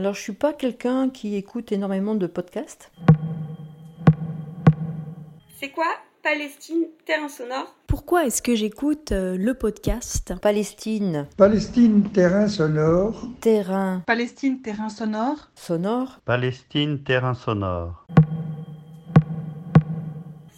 Alors je suis pas quelqu'un qui écoute énormément de podcasts. C'est quoi Palestine, terrain sonore? Pourquoi est-ce que j'écoute euh, le podcast? Palestine, Palestine, terrain sonore. terrain Palestine, terrain sonore? sonore. Palestine, terrain sonore.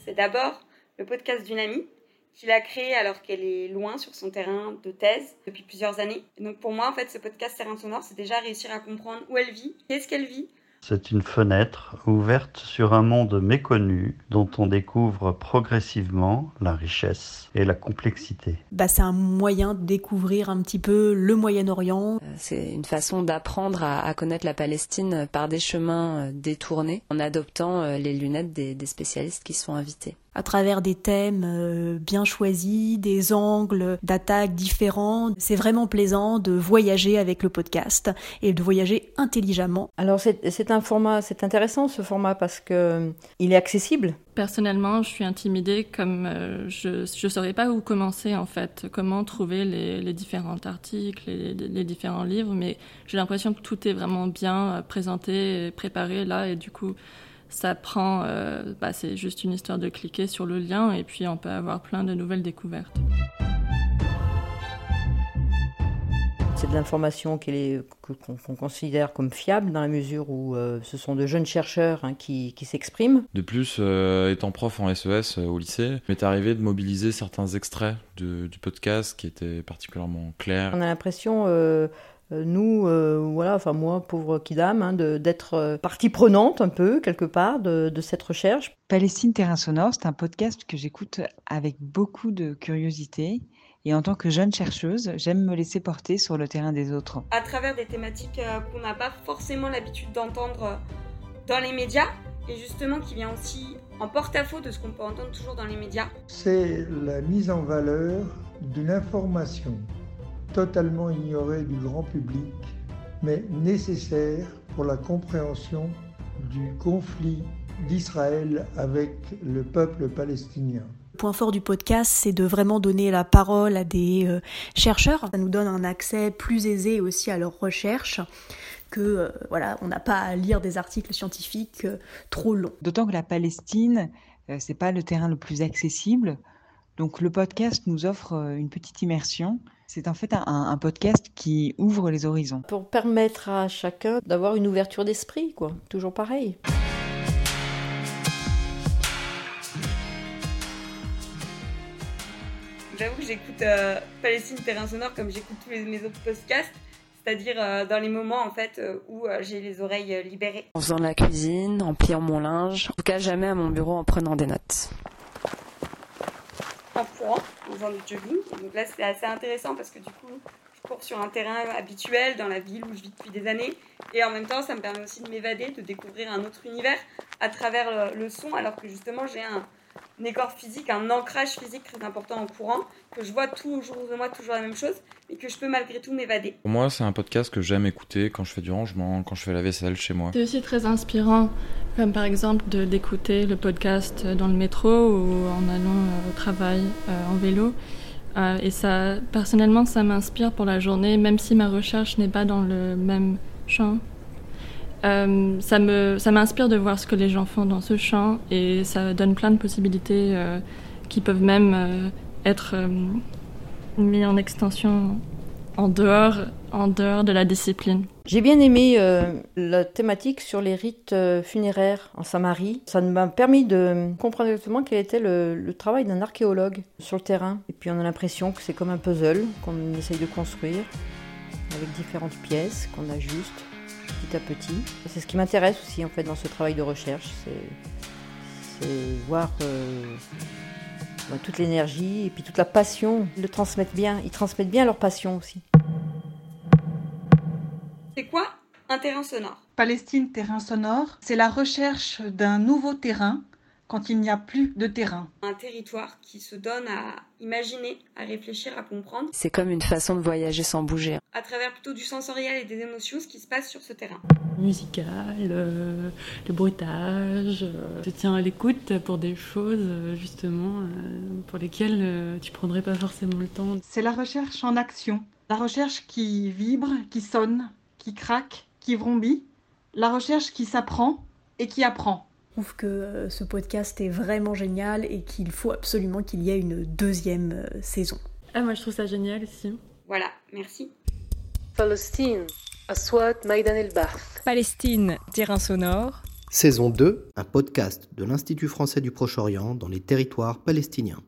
C'est d'abord le podcast d'une amie qu'il a créé alors qu'elle est loin sur son terrain de thèse depuis plusieurs années. Et donc pour moi, en fait, ce podcast Terrain Sonore, c'est déjà réussir à comprendre où elle vit, qu'est-ce qu'elle vit. C'est une fenêtre ouverte sur un monde méconnu dont on découvre progressivement la richesse et la complexité. bah, C'est un moyen de découvrir un petit peu le Moyen-Orient. C'est une façon d'apprendre à, à connaître la Palestine par des chemins euh, détournés en adoptant euh, les lunettes des, des spécialistes qui sont invités. À travers des thèmes euh, bien choisis, des angles d'attaque différents. C'est vraiment plaisant de voyager avec le podcast et de voyager intelligemment. Alors c'est un format, c'est intéressant ce format parce que euh, il est accessible. Personnellement, je suis intimidée comme euh, je ne saurais pas où commencer en fait, comment trouver les, les différents articles, les, les différents livres, mais j'ai l'impression que tout est vraiment bien présenté, et préparé là, et du coup, ça prend, euh, bah, c'est juste une histoire de cliquer sur le lien, et puis on peut avoir plein de nouvelles découvertes. C'est de l'information qu'on considère comme fiable dans la mesure où euh, ce sont de jeunes chercheurs hein, qui, qui s'expriment. De plus, euh, étant prof en SES euh, au lycée, il m'est arrivé de mobiliser certains extraits de- du podcast qui étaient particulièrement clairs. On a l'impression, nous, euh, voilà, enfin moi, pauvre Kidam, hein, d'être euh, partie prenante un peu, quelque part, de, de cette recherche. Palestine, terrain sonore, c'est un podcast que j'écoute avec beaucoup de curiosité. Et en tant que jeune chercheuse, j'aime me laisser porter sur le terrain des autres. à travers des thématiques euh, qu'on n'a pas forcément l'habitude d'entendre euh, dans les médias et justement qui vient aussi en porte-à-faux de ce qu'on peut entendre toujours dans les médias. C'est la mise en valeur d'une information totalement ignorée du grand public, mais nécessaire pour la compréhension du conflit d'Israël avec le peuple palestinien. Le point fort du podcast, c'est de vraiment donner la parole à des euh, chercheurs. Ça nous donne un accès plus aisé aussi à leurs recherches que euh, voilà, on n'a pas à lire des articles scientifiques euh, trop longs. D'autant que la Palestine, euh, c'est pas le terrain le plus accessible. Donc le podcast nous offre euh, une petite immersion. C'est en fait un, un podcast qui ouvre les horizons. Pour permettre à chacun d'avoir une ouverture d'esprit, quoi. Toujours pareil. J'avoue que j'écoute euh, Palestine Terrain Sonore comme j'écoute tous les- mes autres podcasts, c'est-à-dire euh, dans les moments en fait euh, où euh, j'ai les oreilles libérées. En faisant de la cuisine, en pliant mon linge, en tout cas jamais à mon bureau en prenant des notes. en courant, en faisant du jogging. Et donc là, c'est assez intéressant parce que du coup, je cours sur un terrain habituel dans la ville où je vis depuis des années. Et en même temps, ça me permet aussi de m'évader, de découvrir un autre univers à travers le, le son, alors que justement, j'ai un, un écorce physique, un ancrage physique très important en courant, que je vois toujours de moi toujours la même chose, mais que je peux malgré tout m'évader. Pour moi, c'est un podcast que j'aime écouter quand je fais du rangement, quand je fais la vaisselle chez moi. C'est aussi très inspirant, comme par exemple de- d'écouter le podcast dans le métro ou en allant euh, au travail euh, en vélo. Euh, et ça, personnellement, ça m'inspire pour la journée, même si ma recherche n'est pas dans le même champ. Euh, ça m'inspire de voir ce que les gens font dans ce champ et ça donne plein de possibilités euh, qui peuvent même euh, être mis en extension en dehors, en dehors de la discipline. J'ai bien aimé la thématique sur les rites funéraires en Samarie. Ça m'a permis de comprendre exactement quel était le travail d'un archéologue sur le terrain. Et puis on a l'impression que c'est comme un puzzle qu'on essaye de construire avec différentes pièces qu'on ajuste petit à petit. Et C'est ce qui m'intéresse aussi en fait dans ce travail de recherche, c'est c'est voir euh, bah, toute l'énergie et puis toute la passion. Ils le transmettent bien, ils transmettent bien leur passion aussi. C'est quoi un terrain sonore? Palestine, terrain sonore, c'est la recherche d'un nouveau terrain quand il n'y a plus de terrain. Un territoire qui se donne à imaginer, à réfléchir, à comprendre, C'est comme une façon de voyager sans bouger. à travers plutôt du sensoriel et des émotions, ce qui se passe sur ce terrain. musical, euh, le bruitage. euh, je tiens à l'écoute pour des choses euh, justement euh, pour lesquelles euh, tu prendrais pas forcément le temps. C'est la recherche en action. La recherche qui vibre, qui sonne, qui craque, qui vrombit, la recherche qui s'apprend et qui apprend. Je trouve que euh, ce podcast est vraiment génial et qu'il faut absolument qu'il y ait une deuxième euh, saison. Ah, moi je trouve ça génial aussi. Voilà, merci. Palestine, Aswat Maïdan el Palestine, terrain sonore. Saison 2, un podcast de l'Institut français du Proche-Orient dans les territoires palestiniens.